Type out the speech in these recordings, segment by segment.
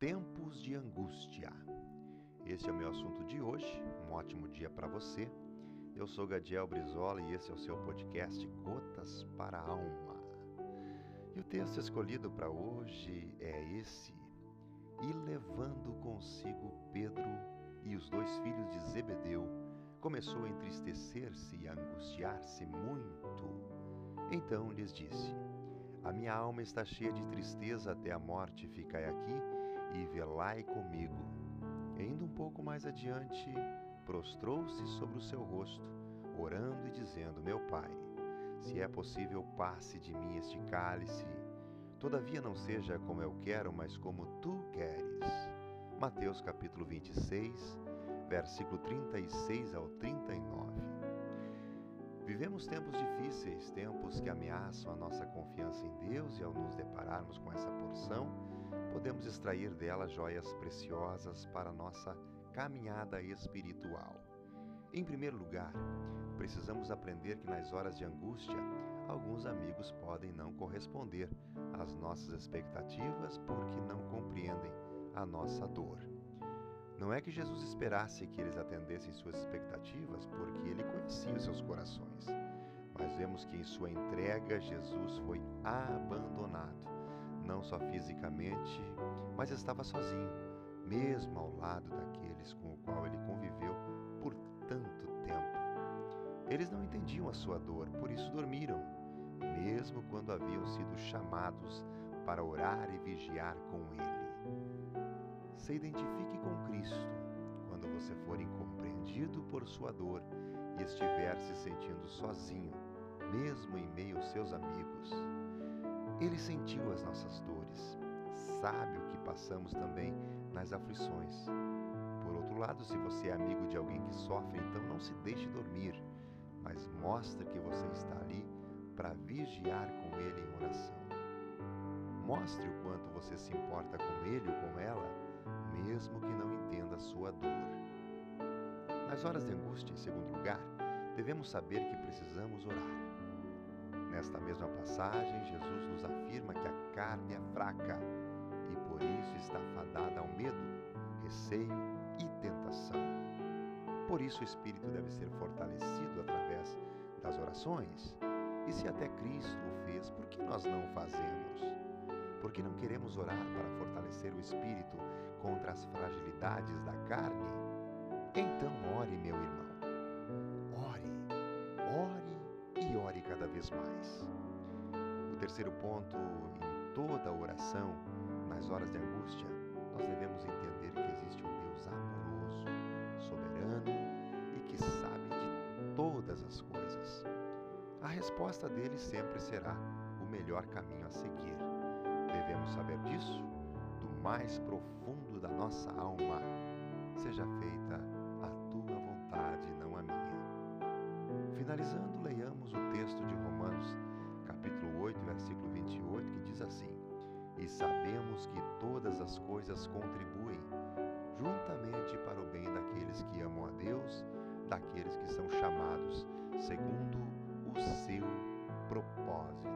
Tempos de angústia. Este é o meu assunto de hoje. Um ótimo dia para você. Eu sou Gadiel Brizola e esse é o seu podcast Gotas para a Alma. E o texto escolhido para hoje é esse: E levando consigo Pedro e os dois filhos de Zebedeu, começou a entristecer-se e a angustiar-se muito. Então lhes disse: A minha alma está cheia de tristeza até a morte, ficai aqui e velai comigo. E indo um pouco mais adiante, prostrou-se sobre o seu rosto, orando e dizendo: Meu pai, se é possível, passe de mim este cálice. Todavia não seja como eu quero, mas como tu queres. Mateus capítulo 26, versículo 36 ao 39. Vivemos tempos difíceis, tempos que ameaçam a nossa confiança em Deus, e ao nos depararmos com essa porção, podemos extrair dela joias preciosas para nossa caminhada espiritual. Em primeiro lugar, precisamos aprender que nas horas de angústia, alguns amigos podem não corresponder às nossas expectativas porque não compreendem a nossa dor. Não é que Jesus esperasse que eles atendessem suas expectativas, porque ele conhecia seus corações. Mas vemos que em sua entrega, Jesus foi abandonado, não só fisicamente, mas estava sozinho, mesmo ao lado daqueles com o qual ele conviveu por tanto tempo. Eles não entendiam a sua dor, por isso dormiram, mesmo quando haviam sido chamados para orar e vigiar com ele. Se identifique com Cristo quando você for incompreendido por sua dor e estiver se sentindo sozinho, mesmo em meio aos seus amigos. Ele sentiu as nossas dores, sabe o que passamos também nas aflições. Por outro lado, se você é amigo de alguém que sofre, então não se deixe dormir, mas mostre que você está ali para vigiar com ele em oração. Mostre o quanto você se importa com ele ou com ela mesmo que não entenda a sua dor. Nas horas de angústia, em segundo lugar, devemos saber que precisamos orar. Nesta mesma passagem, Jesus nos afirma que a carne é fraca e por isso está fadada ao medo, receio e tentação. Por isso, o espírito deve ser fortalecido através das orações. E se até Cristo o fez, por que nós não fazemos? porque não queremos orar para fortalecer o espírito contra as fragilidades da carne? Então ore, meu irmão. Ore, ore e ore cada vez mais. O terceiro ponto em toda oração, nas horas de angústia, nós devemos entender que existe um Deus amoroso, soberano e que sabe de todas as coisas. A resposta dele sempre será o melhor caminho a seguir Devemos saber disso do mais profundo da nossa alma. Seja feita Finalizando, leiamos o texto de Romanos, capítulo 8, versículo 28, que diz assim: E sabemos que todas as coisas contribuem juntamente para o bem daqueles que amam a Deus, daqueles que são chamados segundo o seu propósito.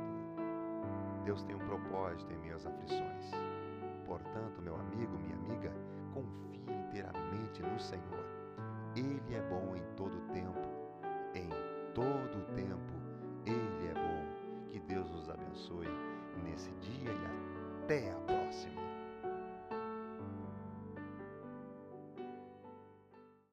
Deus tem um propósito em minhas aflições. Portanto, meu amigo, minha amiga, confie inteiramente no Senhor damn.